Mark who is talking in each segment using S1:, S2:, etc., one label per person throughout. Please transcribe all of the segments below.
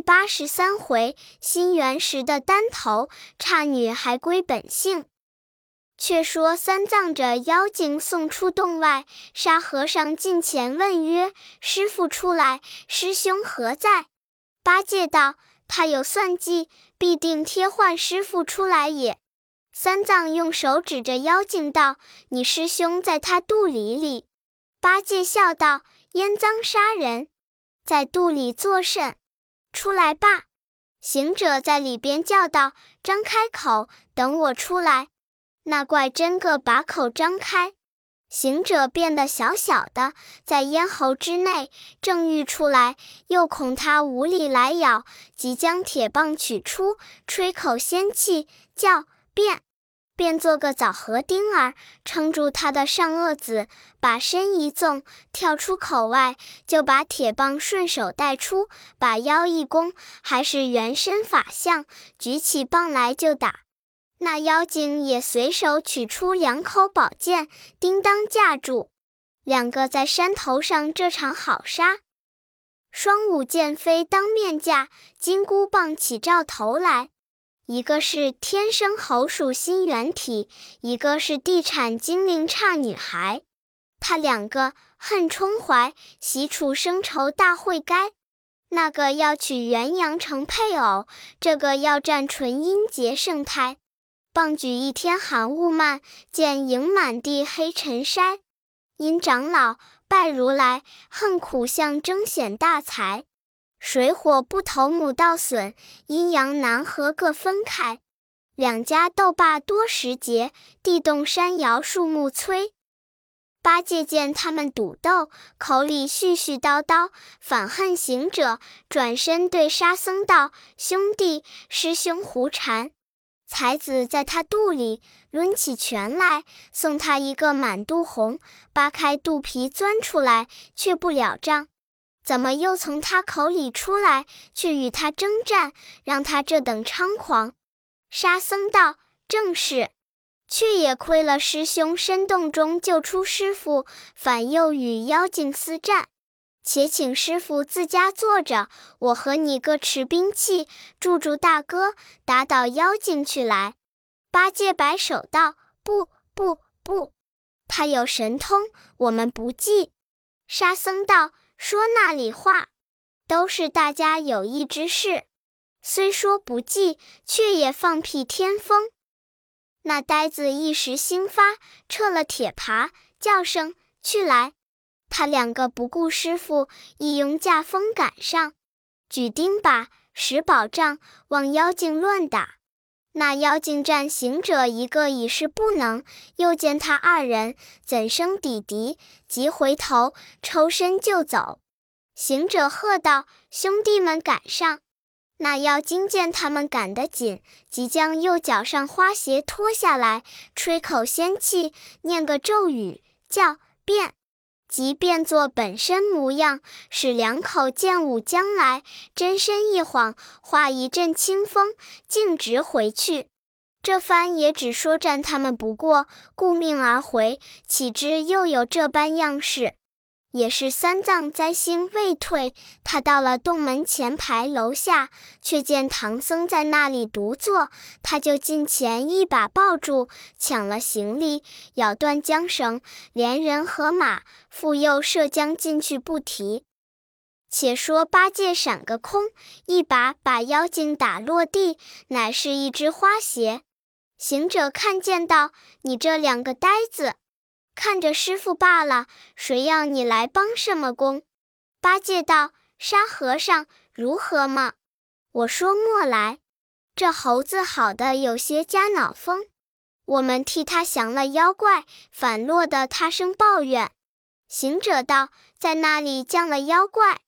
S1: 八十三回，新元时的单头差女还归本性。却说三藏着妖精送出洞外，沙和尚近前问曰：“师傅出来，师兄何在？”八戒道：“他有算计，必定贴唤师傅出来也。”三藏用手指着妖精道：“你师兄在他肚里里。”八戒笑道：“腌脏杀人，在肚里作甚？出来吧！”行者在里边叫道：“张开口，等我出来。”那怪真个把口张开，行者变得小小的，在咽喉之内，正欲出来，又恐他无力来咬，即将铁棒取出，吹口仙气，叫变，便做个枣核钉儿，撑住他的上颚子，把身一纵，跳出口外，就把铁棒顺手带出，把腰一弓，还是原身法相，举起棒来就打。那妖精也随手取出两口宝剑，叮当架住，两个在山头上这场好杀。双舞剑飞当面架，金箍棒起照头来。一个是天生猴属心猿体，一个是地产精灵差女孩。他两个恨冲怀，喜处生仇大会该。那个要娶元阳城配偶，这个要占纯阴结圣胎。棒举一天寒雾漫，见影满地黑尘筛。因长老拜如来，恨苦相争显大才。水火不投母道损，阴阳难合各分开。两家斗罢多时节，地动山摇树木摧。八戒见他们赌斗，口里絮絮叨叨，反恨行者，转身对沙僧道：“兄弟，师兄胡缠。”才子在他肚里抡起拳来，送他一个满肚红，扒开肚皮钻出来，却不了账。怎么又从他口里出来，去与他征战，让他这等猖狂？沙僧道：“正是，却也亏了师兄深洞中救出师傅，反又与妖精厮战。”且请师傅自家坐着，我和你各持兵器，助助大哥，打倒妖精去来。八戒摆手道：“不不不，他有神通，我们不计。”沙僧道：“说那里话？都是大家有益之事，虽说不济，却也放屁添风。”那呆子一时兴发，撤了铁耙，叫声：“去来！”他两个不顾师傅，一拥架风赶上，举钉耙，使宝杖，往妖精乱打。那妖精战行者一个已是不能，又见他二人怎生抵敌，即回头抽身就走。行者喝道：“兄弟们赶上！”那妖精见他们赶得紧，即将右脚上花鞋脱下来，吹口仙气，念个咒语，叫变。即变作本身模样，使两口剑舞将来，真身一晃，化一阵清风，径直回去。这番也只说战他们不过，顾命而回，岂知又有这般样式？也是三藏灾星未退，他到了洞门前牌楼下，却见唐僧在那里独坐，他就近前一把抱住，抢了行李，咬断缰绳，连人和马，复又射将进去不提。且说八戒闪个空，一把把妖精打落地，乃是一只花鞋。行者看见道：“你这两个呆子！”看着师傅罢了，谁要你来帮什么工？八戒道：“沙和尚如何嘛？”我说：“莫来，这猴子好的有些加脑风，我们替他降了妖怪，反落得他生抱怨。”行者道：“在那里降了妖怪？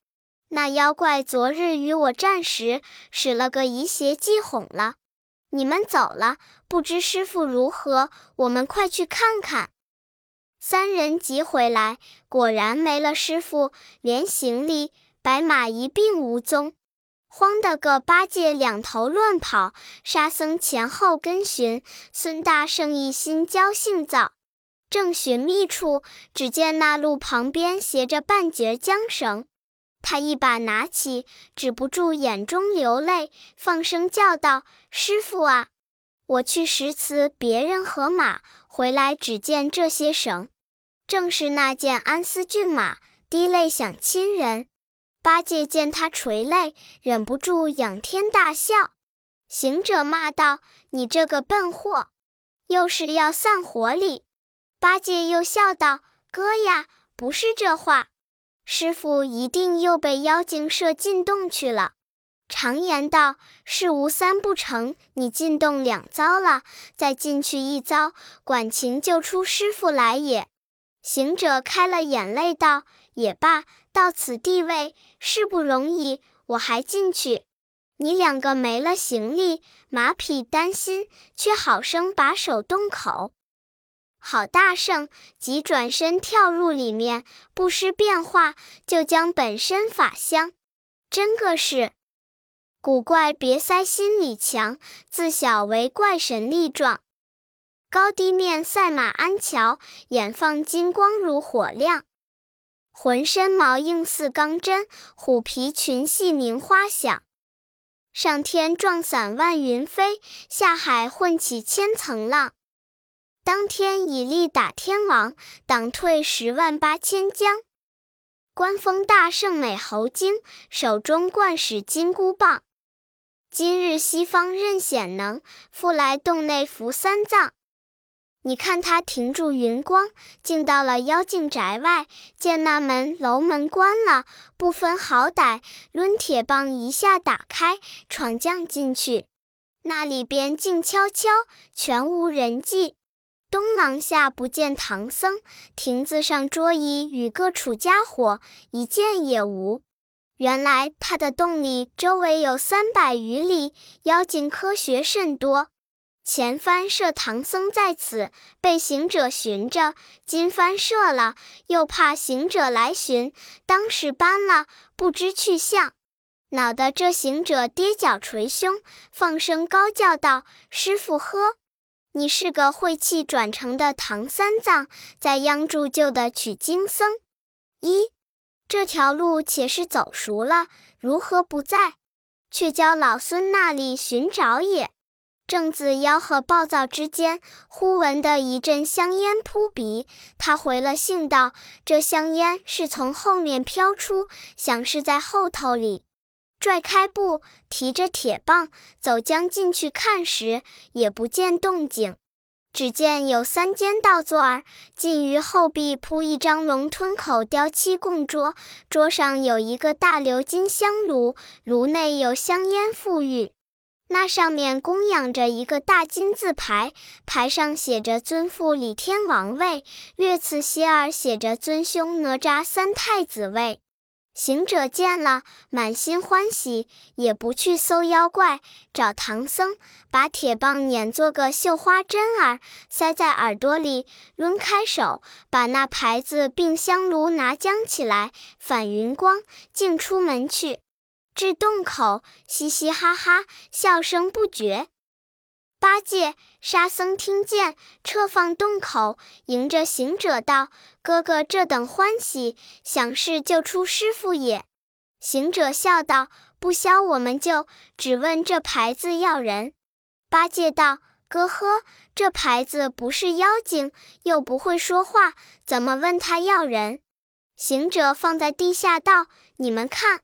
S1: 那妖怪昨日与我战时，使了个移邪计哄了。你们走了，不知师傅如何？我们快去看看。”三人急回来，果然没了师傅，连行李、白马一并无踪，慌得个八戒两头乱跑，沙僧前后跟寻，孙大圣一心焦性躁。正寻觅处，只见那路旁边斜着半截缰绳，他一把拿起，止不住眼中流泪，放声叫道：“师傅啊，我去拾辞别人和马，回来只见这些绳，正是那件安丝骏马，滴泪想亲人。”八戒见他垂泪，忍不住仰天大笑。行者骂道：“你这个笨货，又是要散伙礼？”八戒又笑道：“哥呀，不是这话。”师傅一定又被妖精射进洞去了。常言道：“事无三不成，你进洞两遭了，再进去一遭，管情救出师傅来也。”行者开了眼泪道：“也罢，到此地位，事不容易，我还进去。你两个没了行李，马匹担心，却好生把守洞口。”好大圣，即转身跳入里面，不施变化，就将本身法相。真个是古怪，别塞心里强，自小为怪神力壮。高低面赛马鞍桥，眼放金光如火亮，浑身毛硬似钢针，虎皮裙细鸣花响。上天撞散万云飞，下海混起千层浪。当天以力打天王，挡退十万八千将。官封大圣美猴精，手中惯使金箍棒。今日西方任显能，复来洞内伏三藏。你看他停住云光，进到了妖精宅外，见那门楼门关了，不分好歹，抡铁棒一下打开，闯将进去。那里边静悄悄，全无人迹。东廊下不见唐僧，亭子上桌椅与各处家伙一件也无。原来他的洞里周围有三百余里，妖精科学甚多。前番设唐僧在此，被行者寻着；今番设了，又怕行者来寻，当时搬了，不知去向。恼得这行者跌脚捶胸，放声高叫道：“师傅呵！”你是个晦气转成的唐三藏，在央住旧的取经僧。一这条路且是走熟了，如何不在？却教老孙那里寻找也。正自吆喝暴躁之间，忽闻得一阵香烟扑鼻。他回了信道：这香烟是从后面飘出，想是在后头里。拽开布，提着铁棒走将进去看时，也不见动静，只见有三间倒座儿，近于后壁铺一张龙吞口雕漆供桌，桌上有一个大鎏金香炉，炉内有香烟馥郁。那上面供养着一个大金字牌，牌上写着“尊父李天王位”，月次些儿写着“尊兄哪吒三太子位”。行者见了，满心欢喜，也不去搜妖怪，找唐僧，把铁棒捻做个绣花针儿，塞在耳朵里，抡开手，把那牌子并香炉拿将起来，反云光，径出门去。至洞口，嘻嘻哈哈，笑声不绝。八戒、沙僧听见，撤放洞口，迎着行者道：“哥哥这等欢喜，想是救出师傅也。”行者笑道：“不消我们救，只问这牌子要人。”八戒道：“哥呵，这牌子不是妖精，又不会说话，怎么问他要人？”行者放在地下道：“你们看。”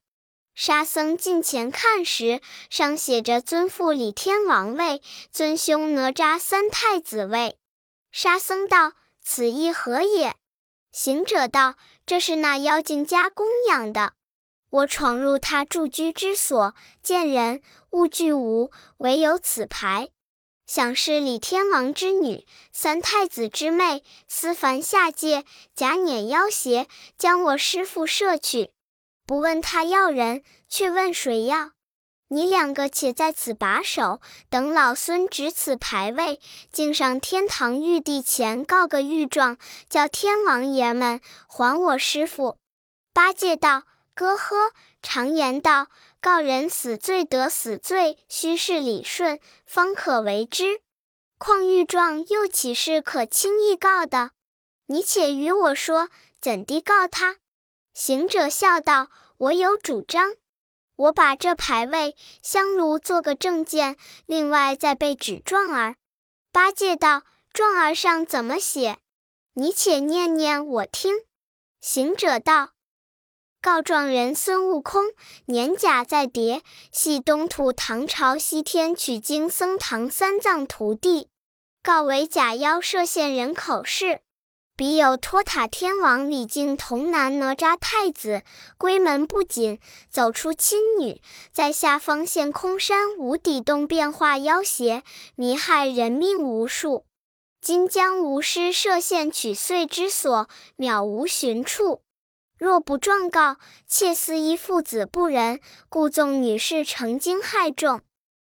S1: 沙僧近前看时，上写着“尊父李天王位，尊兄哪吒三太子位”。沙僧道：“此意何也？”行者道：“这是那妖精家供养的。我闯入他住居之所，见人物俱无，唯有此牌。想是李天王之女，三太子之妹，思凡下界，假撵妖邪，将我师父摄去。”不问他要人，却问谁要？你两个且在此把守，等老孙执此牌位，敬上天堂玉帝前告个御状，叫天王爷们还我师傅。八戒道：“哥呵，常言道，告人死罪得死罪，须是理顺，方可为之。况御状又岂是可轻易告的？你且与我说，怎地告他？”行者笑道。我有主张。我把这牌位香炉做个证件，另外再备纸状儿。八戒道：“状儿上怎么写？你且念念，我听。”行者道：“告状人孙悟空，年甲在叠，系东土唐朝西天取经僧唐三藏徒弟，告为假妖设现人口事。彼有托塔天王李靖童男哪吒太子，归门不紧，走出亲女，在下方现空山无底洞变化妖邪，迷害人命无数。今将无师设现取穗之所，渺无寻处。若不状告，妾思一父子不仁，故纵女士成精害众。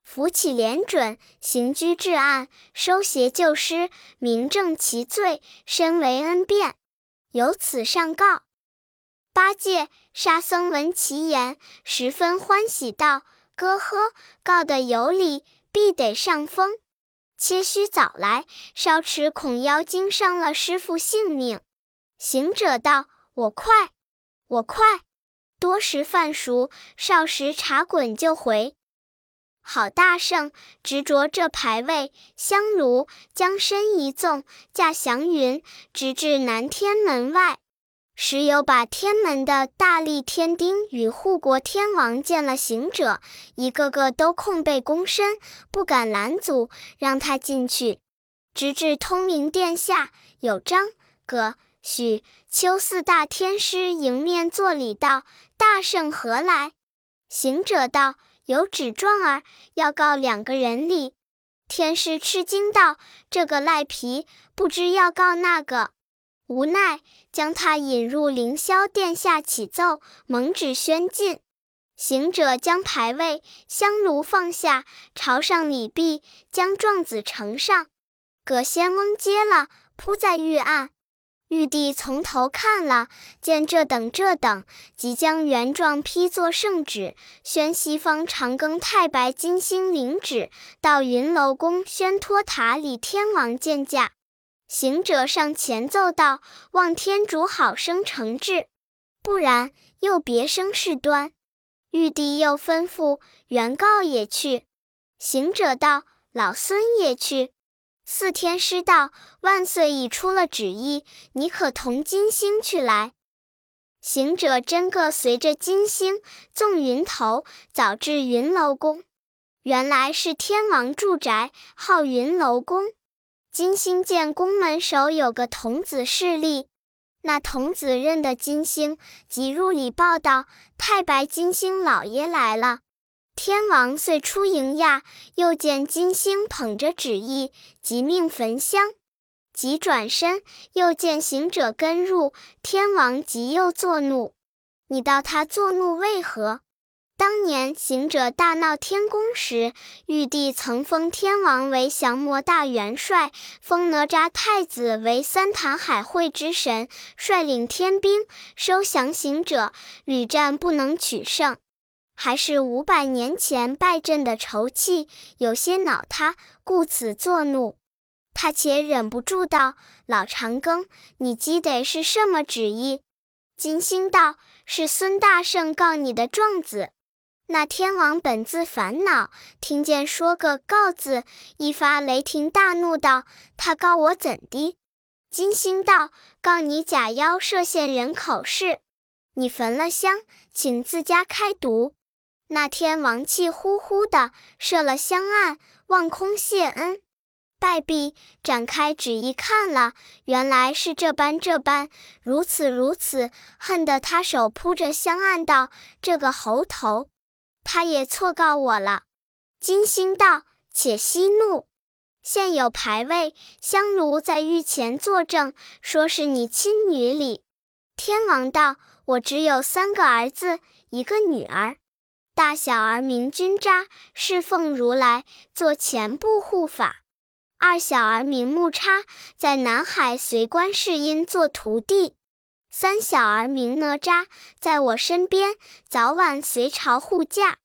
S1: 扶起廉准，刑拘治案，收邪救师，明正其罪，身为恩变。由此上告。八戒、沙僧闻其言，十分欢喜，道：“哥呵，告得有理，必得上风。切须早来，稍迟恐妖精伤了师傅性命。”行者道：“我快，我快，多时饭熟，少时茶滚就回。”好大圣，执着这牌位香炉，将身一纵，驾祥云，直至南天门外。时有把天门的大力天丁与护国天王见了行者，一个个都空背躬身，不敢拦阻，让他进去。直至通明殿下，有张、葛、许、丘四大天师迎面作礼道：“大圣何来？”行者道。有纸状儿要告两个人哩，天师吃惊道：“这个赖皮，不知要告那个。”无奈将他引入凌霄殿下启奏，蒙旨宣禁。行者将牌位香炉放下，朝上礼毕，将状子呈上。葛仙翁接了，铺在玉案。玉帝从头看了，见这等这等，即将原状批作圣旨，宣西方长庚太白金星领旨，到云楼宫宣托塔李天王见驾。行者上前奏道：“望天主好生惩治，不然又别生事端。”玉帝又吩咐原告也去。行者道：“老孙也去。”四天师道：“万岁已出了旨意，你可同金星去来。”行者真个随着金星纵云头，早至云楼宫。原来是天王住宅，号云楼宫。金星见宫门首有个童子侍立，那童子认得金星，即入里报道：“太白金星老爷来了。”天王遂出迎驾，又见金星捧着旨意，即命焚香。即转身，又见行者跟入，天王即又作怒。你道他作怒为何？当年行者大闹天宫时，玉帝曾封天王为降魔大元帅，封哪吒太子为三坛海会之神，率领天兵收降行者，屡战不能取胜。还是五百年前败阵的仇气，有些恼他，故此作怒。他且忍不住道：“老长庚，你积得是什么旨意？”金星道：“是孙大圣告你的状子。”那天王本自烦恼，听见说个告字，一发雷霆，大怒道：“他告我怎的？”金星道：“告你假妖设陷人口事，你焚了香，请自家开读。”那天王气呼呼的设了香案，望空谢恩，拜毕，展开旨意看了，原来是这般这般，如此如此，恨得他手扑着香案道：“这个猴头，他也错告我了。”金星道：“且息怒，现有牌位香炉在御前作证，说是你亲女哩。”天王道：“我只有三个儿子，一个女儿。”大小儿名君扎，侍奉如来，做前部护法；二小儿名木叉，在南海随观世音做徒弟；三小儿名哪吒，在我身边，早晚随朝护驾。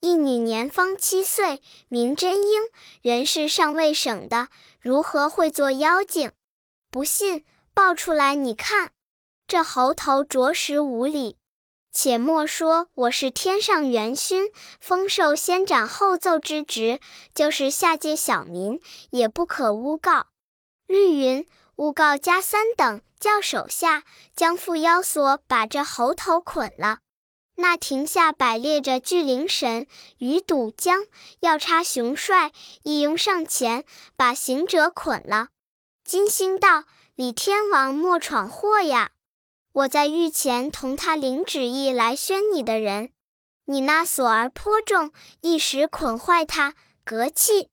S1: 一女年方七岁，名真英，人是尚未省的，如何会做妖精？不信，抱出来你看，这猴头着实无礼。且莫说我是天上元勋，封授先斩后奏之职，就是下界小民，也不可诬告。绿云：诬告加三等，叫手下将缚妖索把这猴头捆了。那亭下摆列着巨灵神、鱼肚江、要叉雄帅，一拥上前，把行者捆了。金星道：“李天王莫闯祸呀！我在御前同他领旨意来宣你的人，你那锁儿颇重，一时捆坏他，隔气。”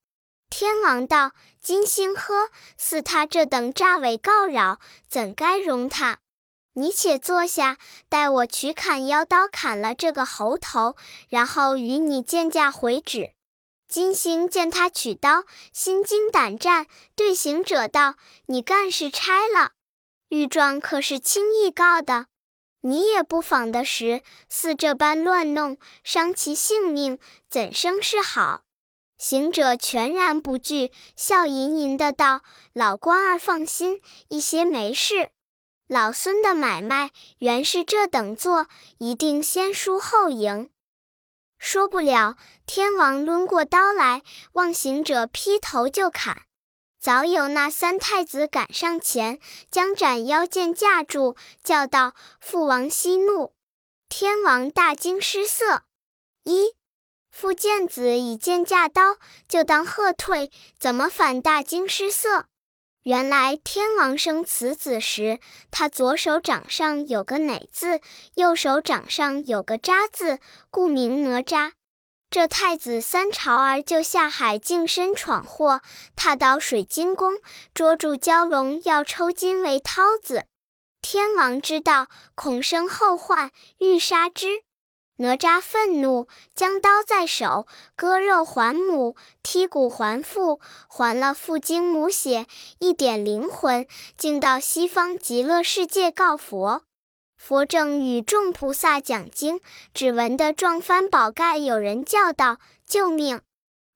S1: 天王道：“金星呵，似他这等诈伪告扰，怎该容他？”你且坐下，待我取砍妖刀砍了这个猴头，然后与你见驾回旨。金星见他取刀，心惊胆战，对行者道：“你干事差了，御状可是轻易告的？你也不妨的时，似这般乱弄，伤其性命，怎生是好？”行者全然不惧，笑吟吟的道：“老官儿放心，一些没事。”老孙的买卖原是这等做，一定先输后赢。说不了，天王抡过刀来，望行者劈头就砍。早有那三太子赶上前，将斩妖剑架住，叫道：“父王息怒！”天王大惊失色。一父见子以剑架刀，就当喝退，怎么反大惊失色？原来天王生此子时，他左手掌上有个辇字，右手掌上有个扎字，故名哪吒。这太子三朝儿就下海净身闯祸，踏到水晶宫，捉住蛟龙，要抽筋为涛子。天王知道，恐生后患，欲杀之。哪吒愤怒，将刀在手，割肉还母，剔骨还父，还了父精母血，一点灵魂，竟到西方极乐世界告佛。佛正与众菩萨讲经，只闻得撞翻宝盖，有人叫道：“救命！”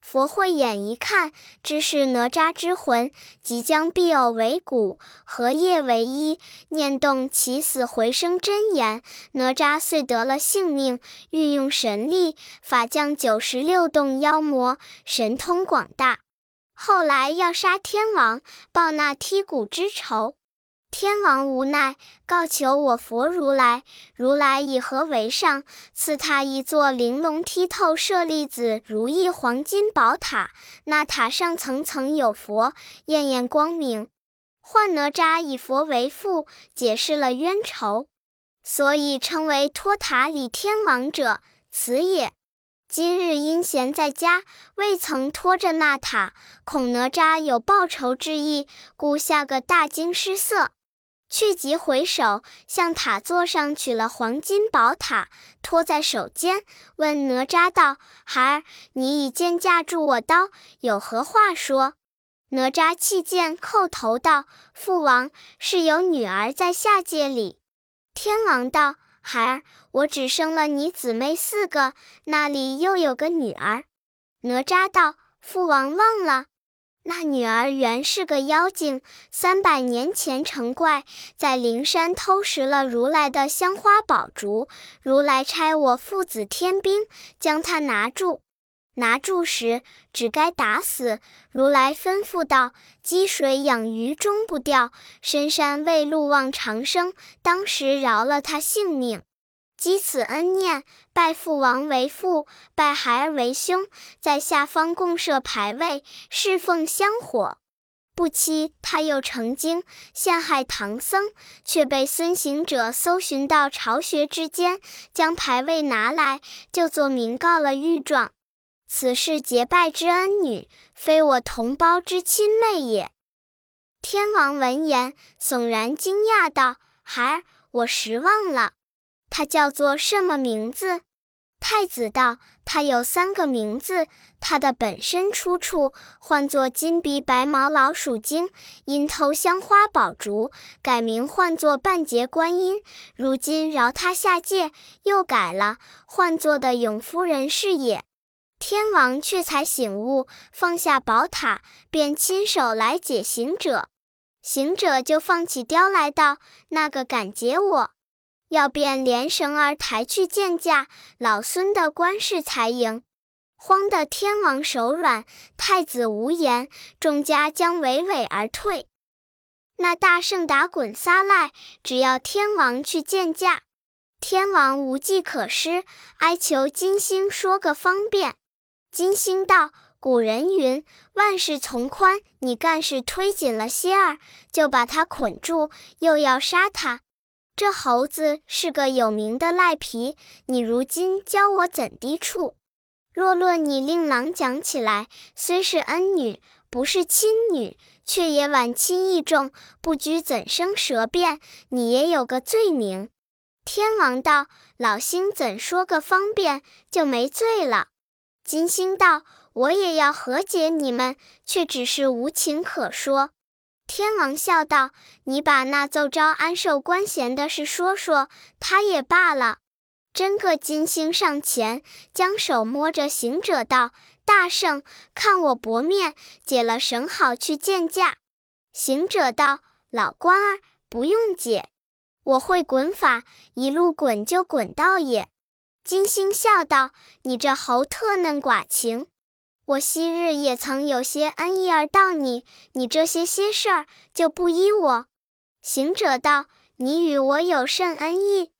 S1: 佛慧眼一看，知是哪吒之魂，即将必偶为骨，合业为一，念动起死回生真言，哪吒遂得了性命。运用神力，法降九十六洞妖魔，神通广大。后来要杀天王，报那剔骨之仇。天王无奈，告求我佛如来。如来以何为上？赐他一座玲珑剔透、舍利子如意黄金宝塔。那塔上层层有佛，艳艳光明。唤哪吒以佛为父，解释了冤仇，所以称为托塔李天王者，此也。今日因闲在家，未曾托着那塔，恐哪吒有报仇之意，故下个大惊失色。去即回首，向塔座上取了黄金宝塔，托在手间，问哪吒道：“孩儿，你以剑架住我刀，有何话说？”哪吒弃剑，叩头道：“父王，是有女儿在下界里。”天王道：“孩儿，我只生了你姊妹四个，那里又有个女儿？”哪吒道：“父王忘了。”那女儿原是个妖精，三百年前成怪，在灵山偷食了如来的香花宝烛。如来差我父子天兵将她拿住。拿住时，只该打死。如来吩咐道：“积水养鱼终不掉，深山为鹿望长生。”当时饶了他性命。积此恩念，拜父王为父，拜孩儿为兄，在下方共设牌位，侍奉香火。不期他又成精，陷害唐僧，却被孙行者搜寻到巢穴之间，将牌位拿来，就作明告了御状。此事结拜之恩女，非我同胞之亲妹也。天王闻言，悚然惊讶道：“孩儿，我失望了。”他叫做什么名字？太子道：“他有三个名字，他的本身出处唤作金鼻白毛老鼠精，因偷香花宝烛，改名唤作半截观音。如今饶他下界，又改了，唤作的永夫人是也。”天王却才醒悟，放下宝塔，便亲手来解行者。行者就放起雕来道：“那个敢解我？”要便连绳儿抬去见驾，老孙的官事才赢。慌得天王手软，太子无言，众家将娓娓而退。那大圣打滚撒赖，只要天王去见驾。天王无计可施，哀求金星说个方便。金星道：“古人云，万事从宽，你干是推紧了些儿，就把他捆住，又要杀他。这猴子是个有名的赖皮，你如今教我怎地处？”若论你令郎讲起来，虽是恩女，不是亲女，却也晚亲义重，不拘怎生舌辩，你也有个罪名。天王道：“老星怎说个方便，就没罪了？”金星道：“我也要和解你们，却只是无情可说。”天王笑道：“你把那奏招安寿官衔的事说说，他也罢了。”真个金星上前，将手摸着行者道：“大圣，看我薄面，解了绳好去见驾。”行者道：“老官儿，不用解，我会滚法，一路滚就滚到也。”金星笑道：“你这猴特嫩寡情，我昔日也曾有些恩义儿到你，你这些些事儿就不依我。”行者道：“你与我有甚恩义？”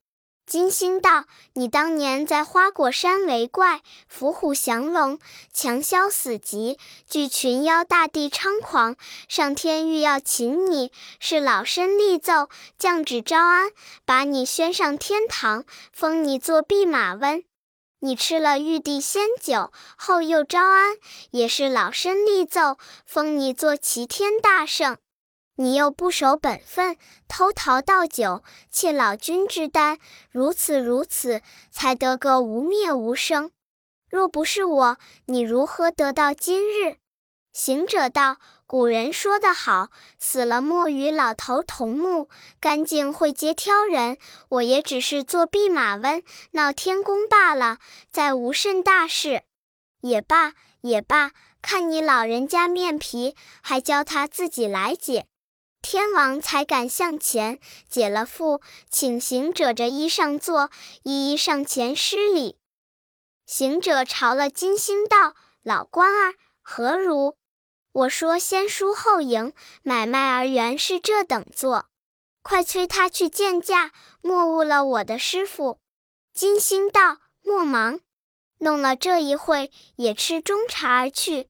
S1: 金星道：“你当年在花果山为怪，伏虎降龙，强消死疾，惧群妖大帝猖狂，上天欲要擒你，是老身立奏降旨招安，把你宣上天堂，封你做弼马温。你吃了玉帝仙酒，后又招安，也是老身力奏封你做齐天大圣。”你又不守本分，偷桃倒酒，窃老君之丹，如此如此，才得个无灭无生。若不是我，你如何得到今日？行者道：“古人说得好，死了莫与老头同墓，干净会接挑人。我也只是做弼马温，闹天宫罢了，再无甚大事。也罢也罢，看你老人家面皮，还教他自己来解。”天王才敢向前解了缚，请行者着衣上坐，一一上前施礼。行者朝了金星道：“老官儿何如？我说先输后赢，买卖儿原是这等做，快催他去见驾，莫误了我的师傅。”金星道：“莫忙，弄了这一会，也吃中茶而去。”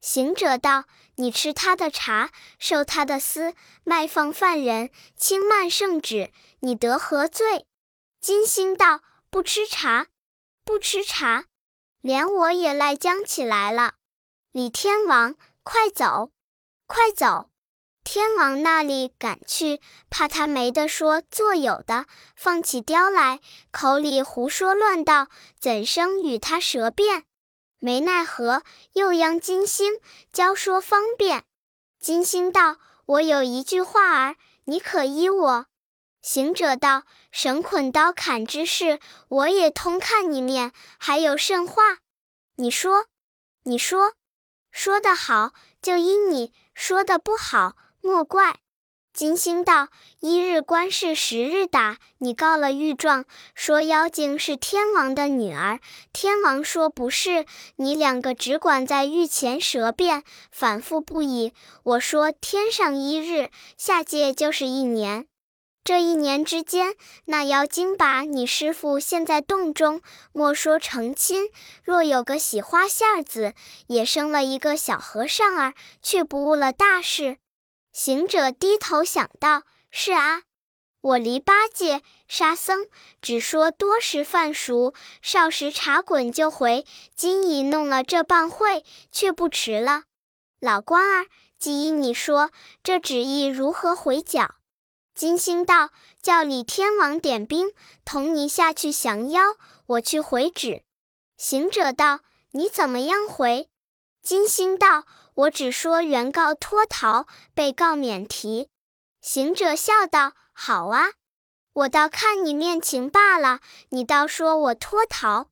S1: 行者道：“你吃他的茶，受他的私，卖放犯人，轻慢圣旨，你得何罪？”金星道：“不吃茶，不吃茶，连我也赖将起来了。”李天王，快走，快走！天王那里赶去，怕他没得说，做有的放起雕来，口里胡说乱道，怎生与他舌辩？没奈何，又央金星教说方便。金星道：“我有一句话儿，你可依我？”行者道：“绳捆刀砍之事，我也通看你面，还有甚话？你说，你说，说得好就依你，说的不好莫怪。”金星道：“一日官事十日打，你告了御状，说妖精是天王的女儿。天王说不是，你两个只管在御前舌辩，反复不已。我说天上一日，下界就是一年。这一年之间，那妖精把你师傅陷在洞中，莫说成亲，若有个喜花馅子，也生了一个小和尚儿，却不误了大事。”行者低头想到：“是啊，我离八戒、沙僧只说多时饭熟，少时茶滚就回。今已弄了这半会，却不迟了。老官儿，既依你说，这旨意如何回缴？”金星道：“叫李天王点兵，同你下去降妖。我去回旨。”行者道：“你怎么样回？”金星道。我只说原告脱逃，被告免提。行者笑道：“好啊，我倒看你面情罢了。你倒说我脱逃，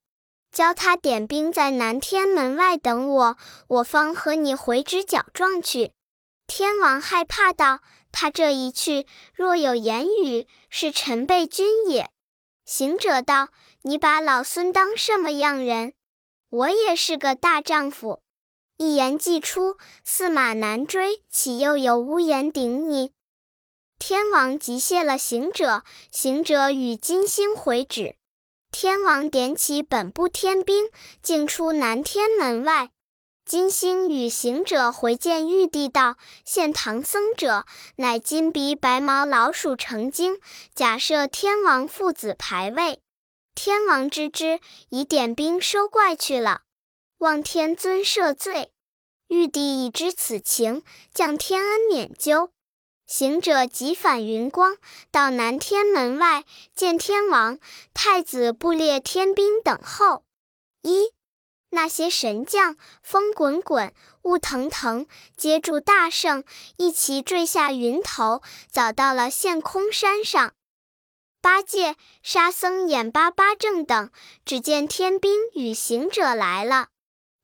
S1: 教他点兵在南天门外等我，我方和你回旨缴状去。”天王害怕道：“他这一去，若有言语，是臣被君也。”行者道：“你把老孙当什么样人？我也是个大丈夫，一言既出，驷马难追，岂又有屋檐顶你？”天王急谢了行者，行者与金星回旨。天王点起本部天兵，径出南天门外。金星与行者回见玉帝道：“现唐僧者，乃金鼻白毛老鼠成精，假设天王父子牌位。天王知之，已点兵收怪去了。望天尊赦罪。玉帝已知此情，降天恩免究。行者急返云光，到南天门外见天王、太子、布列天兵等候。一。那些神将，风滚滚，雾腾腾，接住大圣，一齐坠下云头，早到了陷空山上。八戒、沙僧、眼巴巴正等，只见天兵与行者来了。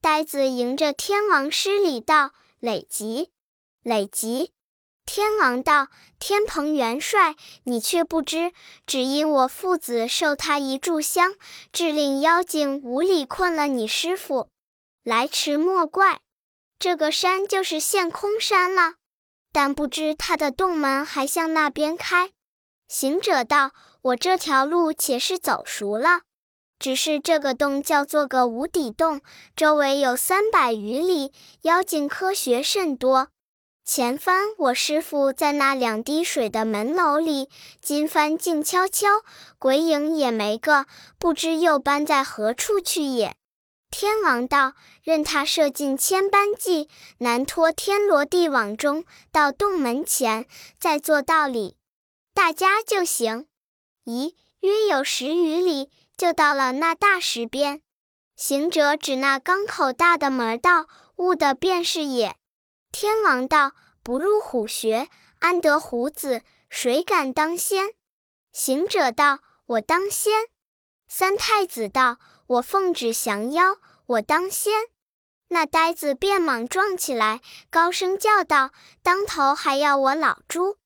S1: 呆子迎着天王施礼道：“累吉，累吉。”天王道：“天蓬元帅，你却不知，只因我父子受他一炷香，致令妖精无力困了你师傅，来迟莫怪。这个山就是陷空山了，但不知他的洞门还向那边开。”行者道：“我这条路且是走熟了，只是这个洞叫做个无底洞，周围有三百余里，妖精科学甚多。”前番我师傅在那两滴水的门楼里，今番静悄悄，鬼影也没个，不知又搬在何处去也。天王道：“任他射尽千般计，难脱天罗地网中。到洞门前，再做道理，大家就行。咦，约有十余里，就到了那大石边。行者指那缸口大的门道，悟的便是也。”天王道：“不入虎穴，安得虎子？谁敢当先？”行者道：“我当先。”三太子道：“我奉旨降妖，我当先。”那呆子便莽撞起来，高声叫道：“当头还要我老猪！”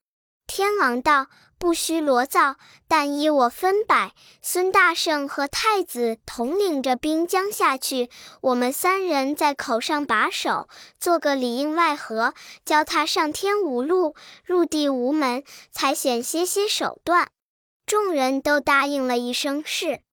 S1: 天王道。不需罗造，但依我分摆。孙大圣和太子统领着兵将下去，我们三人在口上把守，做个里应外合，教他上天无路，入地无门，才险些些手段。众人都答应了一声是。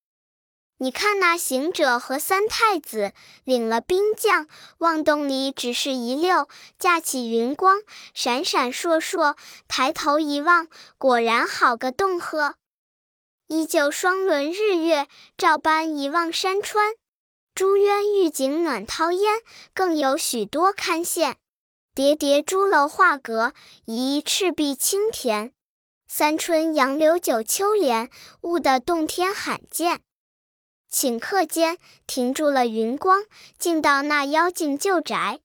S1: 你看那行者和三太子领了兵将，望洞里只是一溜，架起云光，闪闪烁烁。抬头一望，果然好个洞呵！依旧双轮日月，照般一望山川。朱渊玉井暖涛烟，更有许多堪羡。叠叠朱楼画阁，一赤壁青田。三春杨柳九秋莲，悟得洞天罕见。顷刻间停住了云光，进到那妖精旧宅，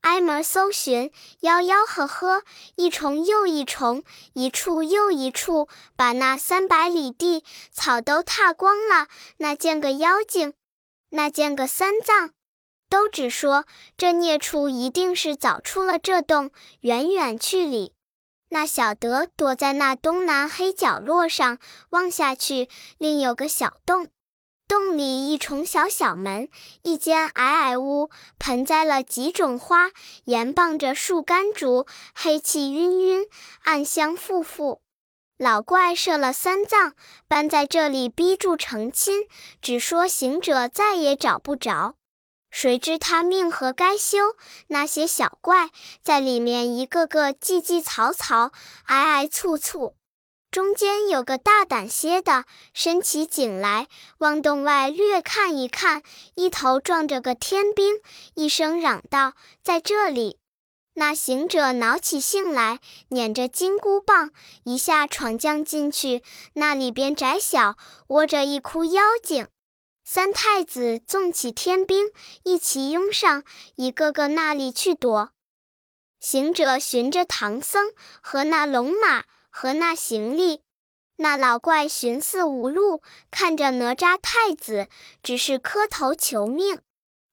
S1: 挨门搜寻，吆吆喝喝，一重又一重，一处又一处，把那三百里地草都踏光了。那见个妖精，那见个三藏，都只说这孽畜一定是早出了这洞，远远去里。那小德躲在那东南黑角落上，望下去，另有个小洞。洞里一重小小门，一间矮矮屋，盆栽了几种花，沿傍着树干竹，黑气晕晕，暗香馥馥。老怪设了三藏，搬在这里逼住成亲，只说行者再也找不着。谁知他命何该休？那些小怪在里面一个个叽叽嘈嘈，挨挨簇簇。中间有个大胆些的，伸起颈来，往洞外略看一看，一头撞着个天兵，一声嚷道：“在这里！”那行者恼起性来，捻着金箍棒，一下闯将进去。那里边窄小，窝着一窟妖精。三太子纵起天兵，一齐拥上，一个个那里去躲。行者寻着唐僧和那龙马。和那行李，那老怪寻思无路，看着哪吒太子，只是磕头求命。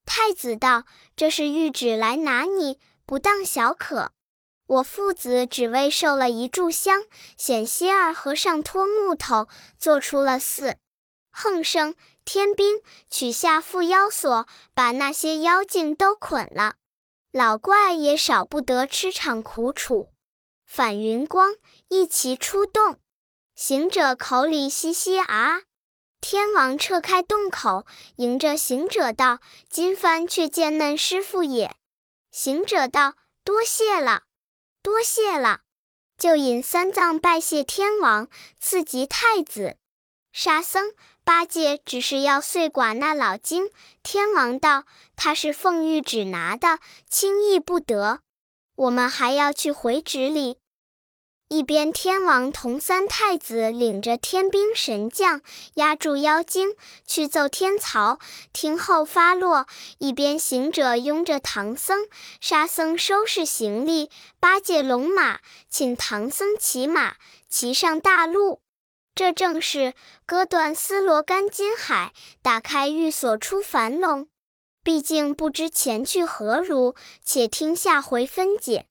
S1: 太子道：“这是谕旨来拿你，不当小可。我父子只为受了一炷香，险些二和尚拖木头做出了寺。横生天兵取下缚妖索，把那些妖精都捆了。老怪也少不得吃场苦楚。反云光一齐出动，行者口里嘻嘻啊。天王撤开洞口，迎着行者道：“今番却见嫩师傅也。”行者道：“多谢了，多谢了。”就引三藏拜谢天王，赐吉太子。沙僧、八戒只是要碎剐那老精。天王道：“他是奉谕旨拿的，轻易不得。我们还要去回旨里。”一边天王同三太子领着天兵神将压住妖精去奏天曹，听候发落；一边行者拥着唐僧、沙僧收拾行李，八戒龙马请唐僧骑马骑上大路。这正是割断丝罗干金海，打开玉锁出樊笼。毕竟不知前去何如，且听下回分解。